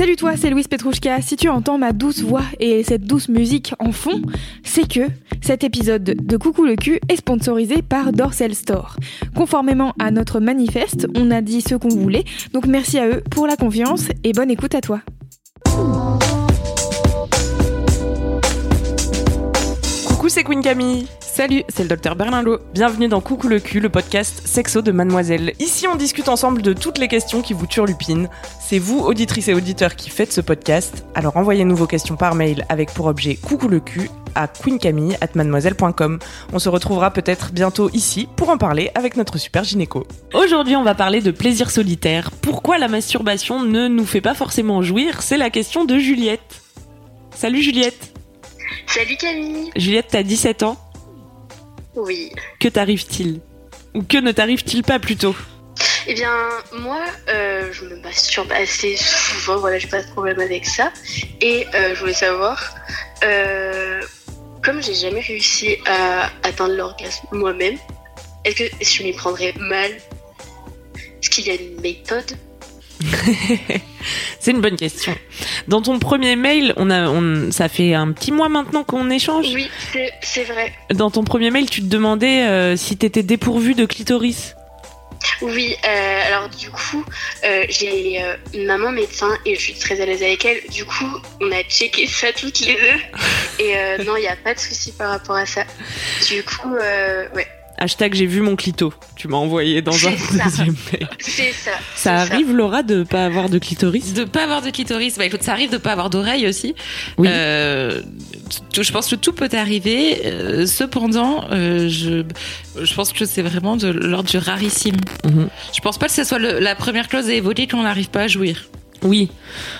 Salut toi, c'est Louise Petrouchka. Si tu entends ma douce voix et cette douce musique en fond, c'est que cet épisode de Coucou le cul est sponsorisé par Dorsel Store. Conformément à notre manifeste, on a dit ce qu'on voulait, donc merci à eux pour la confiance et bonne écoute à toi. Coucou, c'est Queen Camille. Salut, c'est le docteur Berlinlot. Bienvenue dans Coucou le cul, le podcast sexo de Mademoiselle. Ici, on discute ensemble de toutes les questions qui vous turlupinent. C'est vous, auditrices et auditeurs, qui faites ce podcast. Alors envoyez-nous vos questions par mail avec pour objet Coucou le cul à queencamille@mademoiselle.com. On se retrouvera peut-être bientôt ici pour en parler avec notre super gynéco. Aujourd'hui, on va parler de plaisir solitaire. Pourquoi la masturbation ne nous fait pas forcément jouir? C'est la question de Juliette. Salut Juliette. Salut Camille. Juliette, t'as 17 ans Oui. Que t'arrive-t-il Ou que ne t'arrive-t-il pas plutôt Eh bien, moi, euh, je me masturbe assez souvent, voilà, j'ai pas de problème avec ça. Et euh, je voulais savoir, euh, comme j'ai jamais réussi à atteindre l'orgasme moi-même, est-ce que je m'y prendrais mal? Est-ce qu'il y a une méthode? C'est une bonne question. Dans ton premier mail, on a, on, ça fait un petit mois maintenant qu'on échange. Oui, c'est- vrai. Dans ton premier mail, tu te demandais euh, si t'étais dépourvu de clitoris. Oui, euh, alors du coup, euh, j'ai euh, une maman médecin et je suis très à l'aise avec elle. Du coup, on a checké ça toutes les deux. Et non, il n'y a pas de souci par rapport à ça. Du coup, ouais, Hashtag j'ai vu mon clito. Tu m'as envoyé dans un ça. deuxième mail. c'est ça. Ça arrive, Laura, de pas avoir de clitoris De pas avoir de clitoris, bah écoute, ça arrive de pas avoir d'oreille aussi. Oui. Euh, je pense que tout peut arriver. euh, cependant, euh, je, je pense que c'est vraiment de l'ordre du rarissime. Mhm. Je pense pas que ce soit le- la première clause à évoquer qu'on n'arrive pas à jouir. Oui.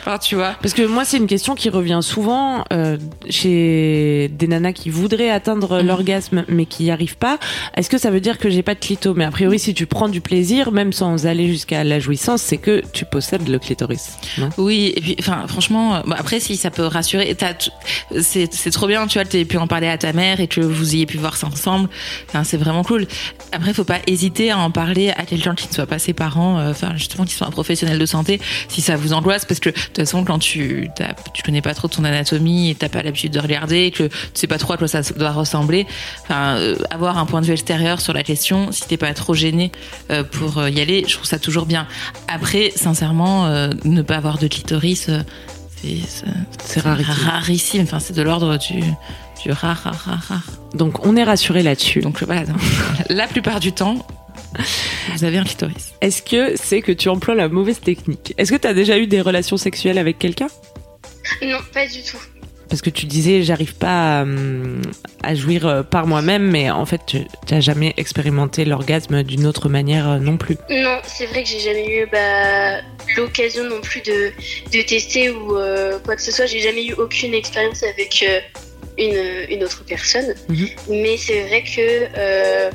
Enfin, tu vois. Parce que moi, c'est une question qui revient souvent euh, chez des nanas qui voudraient atteindre Mhm. l'orgasme mais qui n'y arrivent pas. Est-ce que ça veut dire que j'ai pas de clito? Mais a priori, si tu prends du plaisir, même sans aller jusqu'à la jouissance, c'est que tu possèdes le clitoris. Oui, et puis, enfin, franchement, euh, bon, après, si ça peut rassurer, c'est trop bien, tu vois, t'aies pu en parler à ta mère et que vous ayez pu voir ça ensemble. Enfin, c'est vraiment cool. Après, faut pas hésiter à en parler à quelqu'un qui ne soit pas ses parents, euh, enfin, justement, qui soit un professionnel de santé, si ça vous angoisse, parce que de toute façon, quand tu tu connais pas trop ton anatomie et t'as pas l'habitude de regarder, que tu sais pas trop à quoi ça doit ressembler, enfin, euh, avoir un point de vue extérieur sur la question, si t'es pas trop gêné euh, pour euh, y aller, je trouve ça toujours bien. Après, sincèrement, euh, ne pas avoir de clitoris, c'est rarissime. Enfin, c'est de l'ordre du du rare, rare, rare, rare. Donc, on est rassuré là-dessus. Donc voilà, la plupart du temps, vous avez un clitoris. Est-ce que c'est que tu emploies la mauvaise technique? Est-ce que tu as déjà eu des relations sexuelles avec quelqu'un? Non, pas du tout. Parce que tu disais, j'arrive pas à, hum, à jouir euh, par moi-même, mais en fait, tu n'as jamais expérimenté l'orgasme d'une autre manière euh, non plus. Non, c'est vrai que j'ai jamais eu bah, l'occasion non plus de, de tester ou euh, quoi que ce soit. J'ai jamais eu aucune expérience avec euh, une, une autre personne. Mhm. Mais c'est vrai que euh,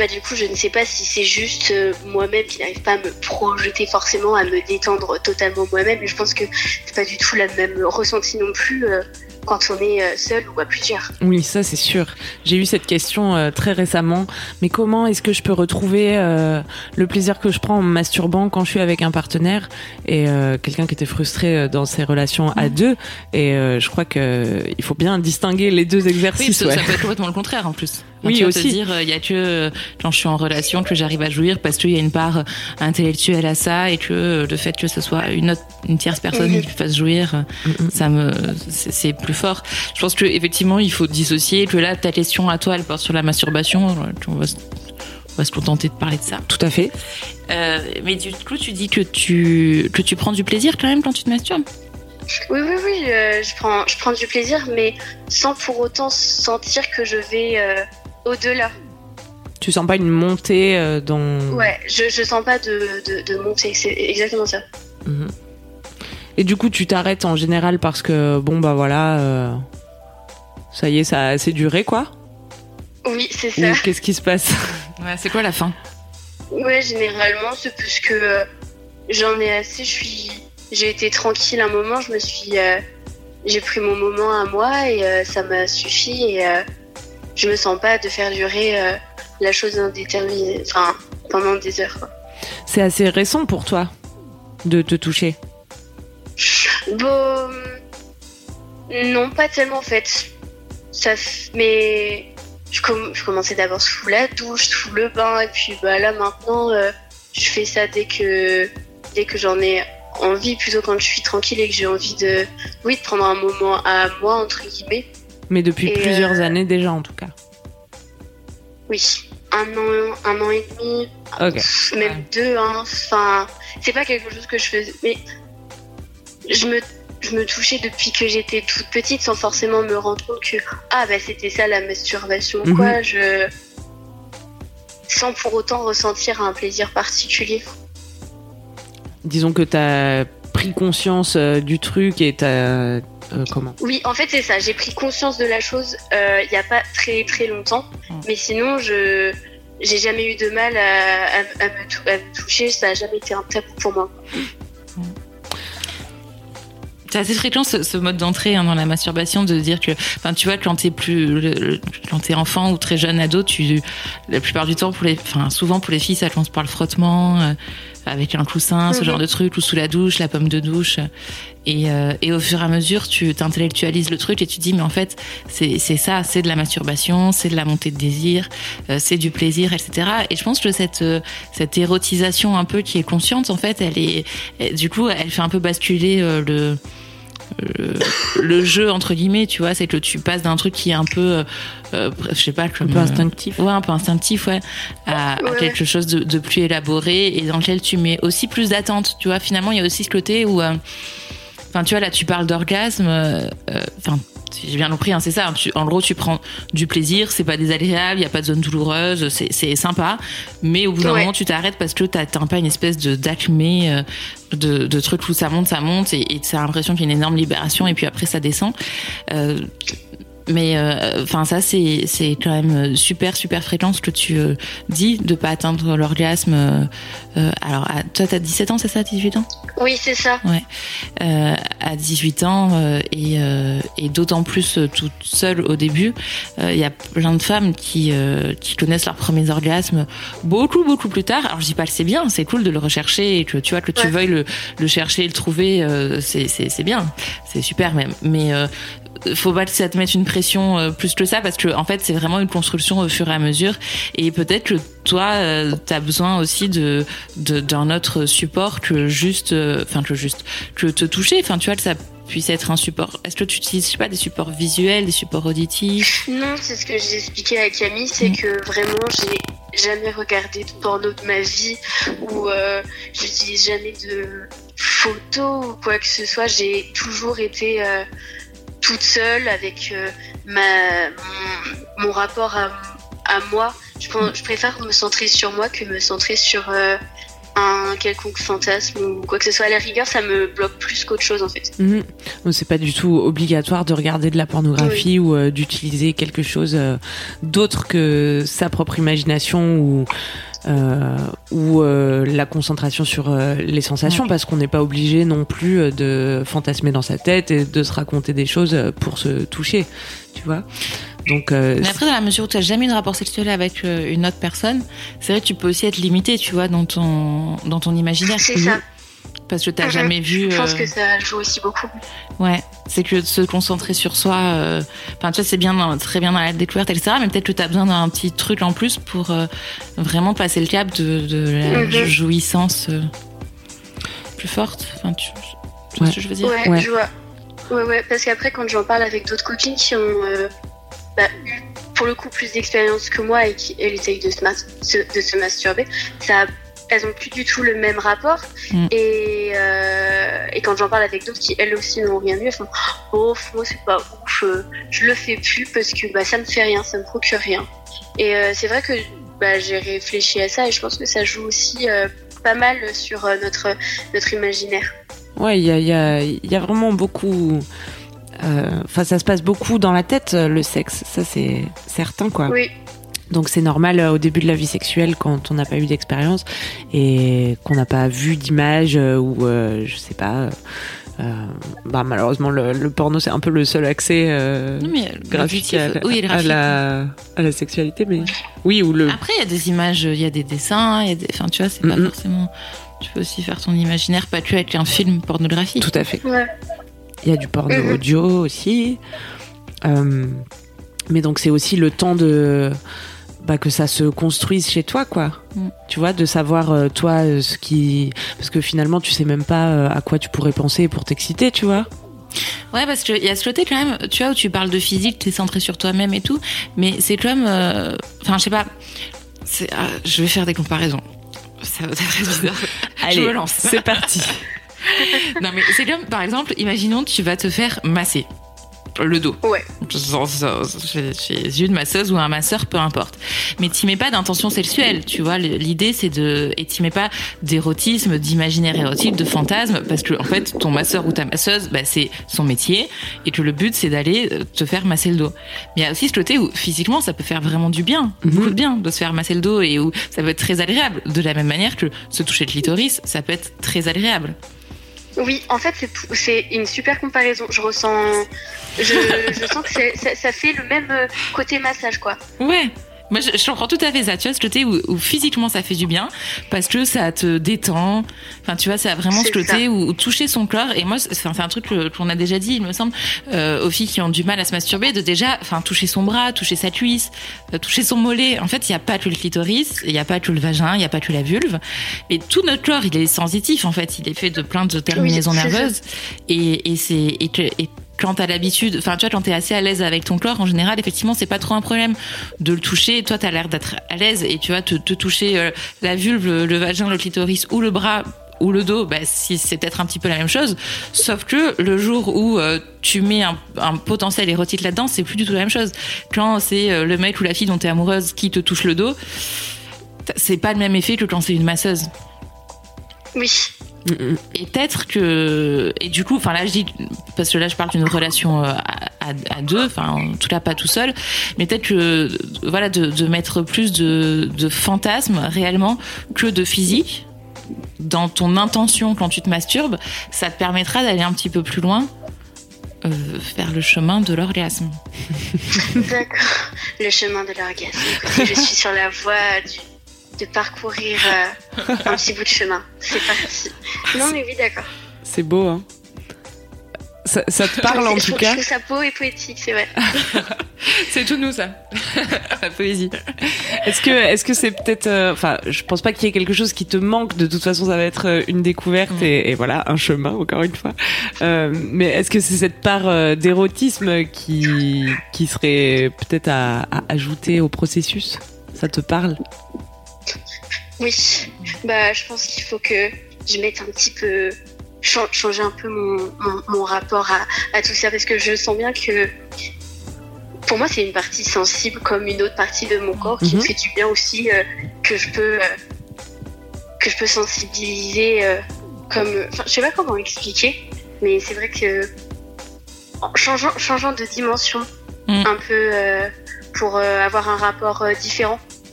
bah, du coup, je ne sais pas si c'est juste euh, moi-même qui n'arrive pas à me projeter forcément, à me détendre totalement moi-même. Je pense que c'est pas du tout la même ressenti non plus euh, quand on est euh, seul ou à plusieurs. Oui, ça c'est sûr. J'ai eu cette question euh, très récemment. Mais comment est-ce que je peux retrouver euh, le plaisir que je prends en me masturbant quand je suis avec un partenaire et euh, quelqu'un qui était frustré euh, dans ses relations à deux? Et euh, je crois que il faut bien distinguer les deux Oui, exercices. que ouais. ça peut être complètement le contraire en plus. Oui, tu vas aussi. te dire, il y a que euh, quand je suis en relation que j'arrive à jouir parce qu'il y a une part intellectuelle à ça et que euh, le fait que ce soit une autre, une tierce personne qui me fasse jouir, euh, Mhm. ça me, c'est c'est plus fort. Je pense que effectivement, il faut dissocier. Que là, ta question à toi, elle porte sur la masturbation. On va, se- on va se contenter de parler de ça. Tout à fait. Euh, mais du coup, tu dis que tu que tu prends du plaisir quand même quand tu te masturbes? Oui, oui, oui, euh, je, prends, je prends du plaisir, mais sans pour autant sentir que je vais euh, au-delà. Tu sens pas une montée euh, dans. Ouais, je, je sens pas de, de, de montée, c'est exactement ça. Mhm. Et du coup, tu t'arrêtes en général parce que bon bah voilà, euh, ça y est, ça a assez duré quoi. Oui, c'est ça. Qu'est-ce qui se passe Ouais, c'est quoi la fin? Ouais, généralement, c'est parce que euh, j'en ai assez. Je suis, j'ai été tranquille un moment. Je me suis, euh, j'ai pris mon moment à moi et euh, ça m'a suffi. Et euh, je me sens pas de faire durer euh, la chose indéterminée, enfin pendant des heures. quoi. C'est assez récent pour toi de te toucher? Bon, non, pas tellement en fait. Ça, mais je, com- je commençais d'abord sous la douche, sous le bain, et puis bah là maintenant, euh, je fais ça dès que dès que j'en ai envie, plutôt quand je suis tranquille et que j'ai envie de, oui, de prendre un moment à moi entre guillemets. Mais depuis Et, plusieurs euh, années déjà en tout cas. Oui, un an, un an et demi, même Ouais. deux. Hein. Enfin, c'est pas quelque chose que je faisais, mais je me je me touchais depuis que j'étais toute petite sans forcément me rendre compte que ah bah c'était ça la masturbation. Mhm. quoi je sans pour autant ressentir un plaisir particulier. Disons que t'as pris conscience euh, du truc et t'as euh, comment? Oui en fait c'est ça. J'ai pris conscience de la chose euh, il y a pas très très longtemps. Mais sinon je j'ai jamais eu de mal à, à- à me, à me toucher. Ça a jamais été un tabou pour moi C'est assez fréquent ce, mode d'entrée hein, dans la masturbation de dire que, enfin, tu vois, quand t'es plus, quand t'es enfant ou très jeune ado, tu, la plupart du temps pour les, enfin, souvent pour les filles, ça commence par le frottement, euh, avec un coussin, ce Mhm. genre de truc, ou sous la douche, la pomme de douche. Et, euh, et au fur et à mesure, tu t'intellectualises le truc et tu te dis, mais en fait, c'est c'est ça, c'est de la masturbation, c'est de la montée de désir, euh, c'est du plaisir, etc. Et je pense que cette, euh, cette érotisation un peu qui est consciente, en fait, elle est, du coup, elle fait un peu basculer euh, le, le, le jeu entre guillemets, tu vois, c'est que tu passes d'un truc qui est un peu, euh, euh, je sais pas, Un peu euh, instinctif. Ouais, un peu instinctif, ouais, à, quelque chose de, de plus élaboré et dans lequel tu mets aussi plus d'attente. Tu vois, finalement, il y a aussi ce côté où, euh, enfin, tu vois, là, tu parles d'orgasme, euh, euh, enfin. J'ai bien compris, hein, c'est ça. tu- en gros, tu prends du plaisir, c'est pas désagréable, il y a pas de zone douloureuse, c'est sympa. Mais au bout d'un Ouais. moment, tu t'arrêtes parce que t'as t'as pas une espèce de d'acmé, euh, de, de trucs où ça monte, ça monte, et et t'as l'impression qu'il y a une énorme libération, et puis après ça descend. Euh, mais euh, enfin ça c'est c'est quand même super super fréquent ce que tu euh, dis de pas atteindre l'orgasme. euh, euh, alors à, toi t'as 17 ans c'est ça 18 ans? Oui c'est ça euh, à 18 ans euh, et, euh, et d'autant plus euh, toute seule au début. Il y a plein de femmes qui, euh, qui connaissent leurs premiers orgasmes beaucoup beaucoup plus tard. Alors je dis pas que c'est bien, c'est cool de le rechercher et que tu vois que tu Ouais. veuilles le, le chercher et le trouver, euh, c'est c'est c'est bien, c'est super même. Mais euh, faut pas que ça te mette une pression euh, plus que ça parce que en fait c'est vraiment une construction au fur et à mesure et peut-être que toi euh, t'as besoin aussi de d'un autre support que juste euh, enfin que juste que te toucher enfin tu vois que ça puisse être un support est-ce que tu utilises je sais pas des supports visuels des supports auditifs? Non, c'est ce que j'ai expliqué à Camille, c'est Mm. que vraiment j'ai jamais regardé de porno de ma vie ou euh, j'utilise jamais de photos ou quoi que ce soit. J'ai toujours été euh, toute seule avec euh, ma mon, rapport à, à moi. Je préfère me centrer sur moi que me centrer sur euh, un quelconque fantasme ou quoi que ce soit. À la rigueur, ça me bloque plus qu'autre chose en fait. Donc, C'est pas du tout obligatoire de regarder de la pornographie ou euh, d'utiliser quelque chose euh, d'autre que sa propre imagination ou euh, ou euh, la concentration sur euh, les sensations Ouais. parce qu'on n'est pas obligé non plus de fantasmer dans sa tête et de se raconter des choses pour se toucher, tu vois. Donc euh, mais après dans la mesure où tu n'as jamais eu de rapport sexuel avec euh, une autre personne c'est vrai que tu peux aussi être limité tu vois dans ton dans ton imaginaire C'est ça. parce que t'as Mhm. jamais vu Je pense euh, que ça joue aussi beaucoup. Ouais, c'est que de se concentrer sur soi. euh, Enfin, tu vois, c'est bien, dans- très bien dans la découverte, etc. Mais peut-être que tu as besoin d'un petit truc en plus pour euh, vraiment passer le cap de, de la Mhm. jouissance euh, plus forte. Enfin, tu, tu vois ce que je veux dire? Ouais, Ouais. je vois. Ouais, ouais, parce qu'après, quand j'en parle avec d'autres copines qui ont euh, bah, pour le coup plus d'expérience que moi et qui elles essayent de se, de masturber, ça, elles ont plus du tout le même rapport. Mm. Et, euh, et quand j'en parle avec d'autres qui elles aussi n'ont rien eu, elles font Oh, moi c'est pas ouf, je le fais plus parce que bah, ça me fait rien, ça me procure rien. Et euh, c'est vrai que bah, j'ai réfléchi à ça et je pense que ça joue aussi euh, pas mal sur notre, notre imaginaire. Ouais, il y a, y, a, y a vraiment beaucoup. Euh, Enfin, ça se passe beaucoup dans la tête, euh, le sexe. Ça, c'est certain, quoi. Oui. Donc c'est normal euh, au début de la vie sexuelle quand on n'a pas eu d'expérience et qu'on n'a pas vu d'image euh, ou euh, je sais pas. euh, euh, bah, malheureusement le, le porno c'est un peu le seul accès euh, Non, mais graphique à, la- oui, le à graphique. la, à la sexualité mais oui ou le Après, il y a des images, il y a des dessins, il y a des... enfin, tu vois, c'est pas Mhm. forcément. Tu peux aussi faire ton imaginaire, pas que avec un film pornographique. tout à fait. Ouais. Il y a du porno Mhm. audio aussi. Euh, mais donc c'est aussi le temps de bah, que ça se construise chez toi, quoi. Mm. Tu vois, de savoir euh, toi euh, ce qui, parce que finalement tu sais même pas à quoi tu pourrais penser pour t'exciter, tu vois. Ouais, parce qu'il y a ce côté quand même, tu vois, où tu parles de physique, t'es centré sur toi-même et tout, mais c'est comme, enfin, je sais pas, ah, je vais faire des comparaisons. Ça va être bizarre. je me lance. c'est parti. non, mais c'est comme, par exemple, imaginons, tu vas te faire masser le dos. Ouais. Chez, chez une masseuse ou un masseur, peu importe. Mais t'y mets pas d'intention sexuelle, tu vois. L'idée, c'est de, et t'y mets pas d'érotisme, d'imaginaire érotique, de fantasme, parce que, en fait, ton masseur ou ta masseuse, bah, c'est son métier, et que le but, c'est d'aller euh, te faire masser le dos. Mais il y a aussi ce côté où, physiquement, ça peut faire vraiment du bien, Mhm. beaucoup de bien, de se faire masser le dos, et où ça peut être très agréable. De la même manière que se toucher le clitoris, ça peut être très agréable. Oui, en fait, c'est une super comparaison. Je ressens, je, sens que ça, ça fait le même euh, côté massage, quoi. Ouais. Moi, je, je comprends tout à fait ça. Tu vois, ce côté où, où physiquement ça fait du bien parce que ça te détend. Enfin, tu vois, ça a vraiment ce côté où, où toucher son corps. Et moi, c'est un truc qu'on a déjà dit, il me semble, euh, aux filles qui ont du mal à se masturber, de déjà, enfin, toucher son bras, toucher sa cuisse, euh, toucher son mollet. En fait, il n'y a pas que le clitoris, il n'y a pas que le vagin, il n'y a pas que la vulve. Mais tout notre corps, il est sensitif. En fait, il est fait de plein de terminaisons Oui, c'est ça. nerveuses. Et, et c'est et et quand t'as l'habitude, enfin tu vois, quand t'es assez à l'aise avec ton corps, en général, effectivement, c'est pas trop un problème de le toucher. Toi, t'as l'air d'être à l'aise et tu vas te, toucher euh, la vulve, le, vagin, le clitoris ou le bras ou le dos, bah, si c'est peut-être un petit peu la même chose. Sauf que le jour où euh, tu mets un, un potentiel érotique là-dedans, c'est plus du tout la même chose. Quand c'est euh, le mec ou la fille dont t'es amoureuse qui te touche le dos, c'est pas le même effet que quand c'est une masseuse. Oui. Mm, mm. Et peut-être que et du coup, enfin là je dis parce que là je parle d'une relation euh, à, deux, enfin en tout cas pas tout seul, mais peut-être que voilà de, mettre plus de, fantasmes réellement que de physique dans ton intention quand tu te masturbes, ça te permettra d'aller un petit peu plus loin euh, vers le chemin de l'orgasme. D'accord. Le chemin de l'orgasme. Je suis sur la voie du- de parcourir euh, un petit bout de chemin. C'est parti. Non, mais oui, d'accord. C'est beau, hein. Ça, ça te parle en tout cas. Je trouve ça beau et poétique, c'est vrai. C'est tout nous ça, la poésie. Est-ce que est-ce que c'est peut-être euh, enfin je pense pas qu'il y ait quelque chose qui te manque de toute façon ça va être euh, une découverte et, et voilà un chemin encore une fois Euh, mais est-ce que c'est cette part euh, d'érotisme qui qui serait peut-être à, à ajouter au processus? Ça te parle? Oui. Bah, je pense qu'il faut que je mette un petit peu. chan- changer un peu mon, mon, mon rapport à, à tout ça parce que je sens bien que pour moi c'est une partie sensible comme une autre partie de mon corps qui Mhm. me fait du bien aussi euh, que je peux euh, que je peux sensibiliser euh, comme enfin je sais pas comment expliquer mais c'est vrai que en changeant changeant de dimension Mhm. un peu pour avoir un rapport euh,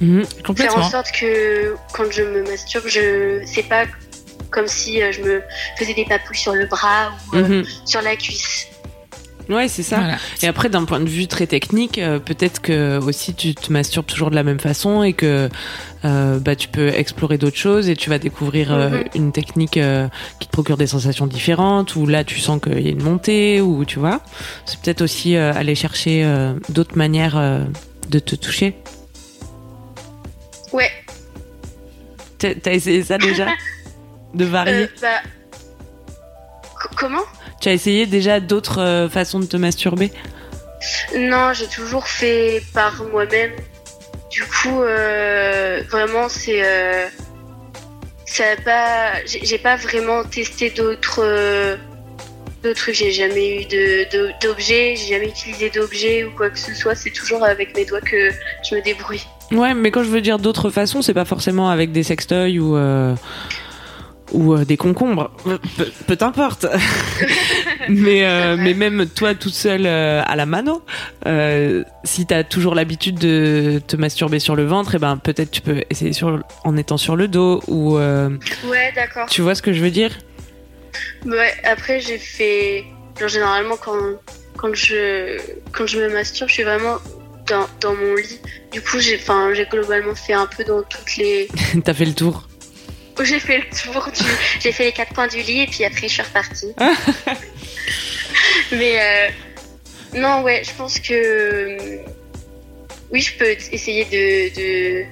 Mhm. faire en sorte que quand je me masturbe, je c'est pas comme si euh, je me faisais des papouilles sur le bras ou euh, Mhm. sur la cuisse. ouais c'est ça Voilà. et après d'un point de vue très technique euh, peut-être que aussi tu te masturbes toujours de la même façon et que euh, bah tu peux explorer d'autres choses et tu vas découvrir euh, Mhm. une technique euh, qui te procure des sensations différentes ou là tu sens qu'il y a une montée ou tu vois c'est peut-être aussi euh, aller chercher euh, d'autres manières euh, de te toucher T'as essayé ça déjà de varier Euh, bah co- comment? Tu as essayé déjà d'autres euh, façons de te masturber? Non, j'ai toujours fait par moi-même. Du coup, euh, vraiment, c'est ça pas. J'ai pas vraiment testé d'autres. D'autres trucs, j'ai jamais eu de- de- d'objets, j'ai jamais utilisé d'objets ou quoi que ce soit, c'est toujours avec mes doigts que je me débrouille. Ouais, mais quand je veux dire d'autres façons, c'est pas forcément avec des sextoys ou euh, ou euh, des concombres. Peu, importe. mais euh, mais même toi toute seule à la mano, si t'as toujours l'habitude de te masturber sur le ventre, et ben peut-être tu peux essayer sur en étant sur le dos ou Ouais, d'accord. tu vois ce que je veux dire? Ouais, après j'ai fait. Genre, généralement, quand, quand, je, quand je me masturbe, je suis vraiment dans, dans mon lit. Du coup, j'ai globalement fait un peu dans toutes les. T'as fait le tour. J'ai fait le tour du. J'ai fait les quatre coins du lit et puis après, je suis repartie. Mais. euh, Non, ouais, je pense que. euh, Oui, je peux essayer de. de...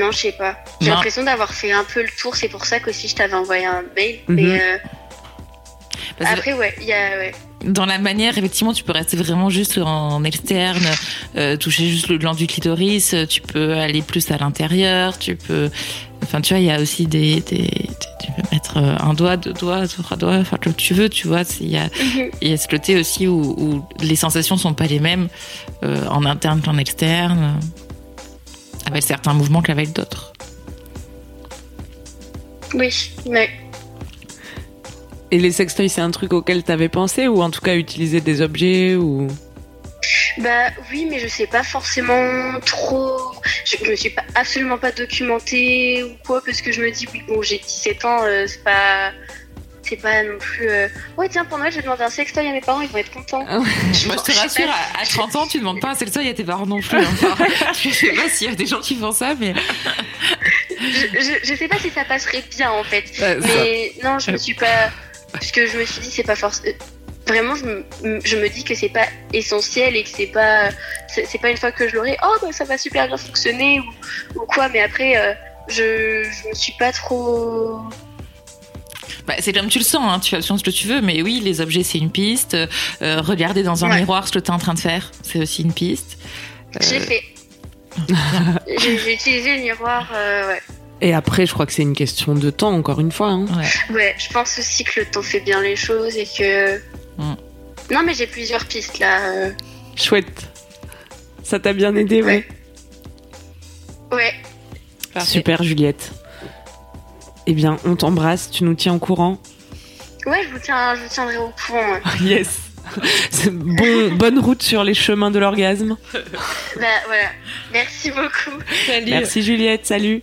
Non, je sais pas. J'ai l'impression d'avoir fait un peu le tour. C'est pour ça qu'aussi je t'avais envoyé un mail. Mhm. Mais euh, Parce que après, ouais, il y a. Ouais. Dans la manière, effectivement, tu peux rester vraiment juste en externe, euh, toucher juste le gland du clitoris. euh, Tu peux aller plus à l'intérieur. Tu peux, enfin, tu vois, il y a aussi des, des, des- tu peux mettre euh, un doigt, deux doigts, trois doigts, enfin, comme tu veux, tu vois. Il y a, Mhm. y a ce côté aussi où, où les sensations sont pas les mêmes euh, en interne qu'en externe, avec certains mouvements qu'avec d'autres. Oui, mais. Et les sextoys, c'est un truc auquel t'avais pensé ou en tout cas utiliser des objets ou? Bah oui, mais je sais pas forcément trop. Je me suis pas, absolument pas documentée ou quoi, parce que je me dis, oui, bon, j'ai 17 ans, euh, c'est pas. C'est pas non plus. euh, Ouais, tiens, pour Noël, je vais demander un sextoy à mes parents, ils vont être contents. Moi, je te rassure, pas à, à 30 ans, tu demandes pas un sextoy à tes parents non plus. hein. Enfin, je sais pas s'il y a des gens qui font ça, mais Je, je, je sais pas si ça passerait bien en fait. Ouais, Mais non, je me suis pas. Parce que je me suis dit, c'est pas forcément. Vraiment, je me, je me dis que c'est pas essentiel et que c'est pas. C'est pas une fois que je l'aurai, oh, bah, ça va super bien fonctionner ou, ou quoi, mais après, euh, je, je me suis pas trop. Bah, c'est comme tu le sens, hein, tu fais ce que tu veux, mais oui, les objets, c'est une piste. Euh, regarder dans un Ouais. miroir ce que tu es en train de faire, c'est aussi une piste. J'ai Euh, fait. J'ai utilisé le miroir, euh, ouais. Et après, je crois que c'est une question de temps, encore une fois. hein. ouais. Ouais, je pense aussi que le temps fait bien les choses et que. Mm. Non, mais j'ai plusieurs pistes là. euh. Chouette. Ça t'a bien aidé, ouais. Ouais, Parfait. Super, Juliette. Eh bien, on t'embrasse, tu nous tiens au courant? ouais, je vous, tiens, je vous tiendrai au courant. ouais. Yes. Bon, bonne route sur les chemins de l'orgasme. Bah voilà. Merci beaucoup. Merci Juliette, salut.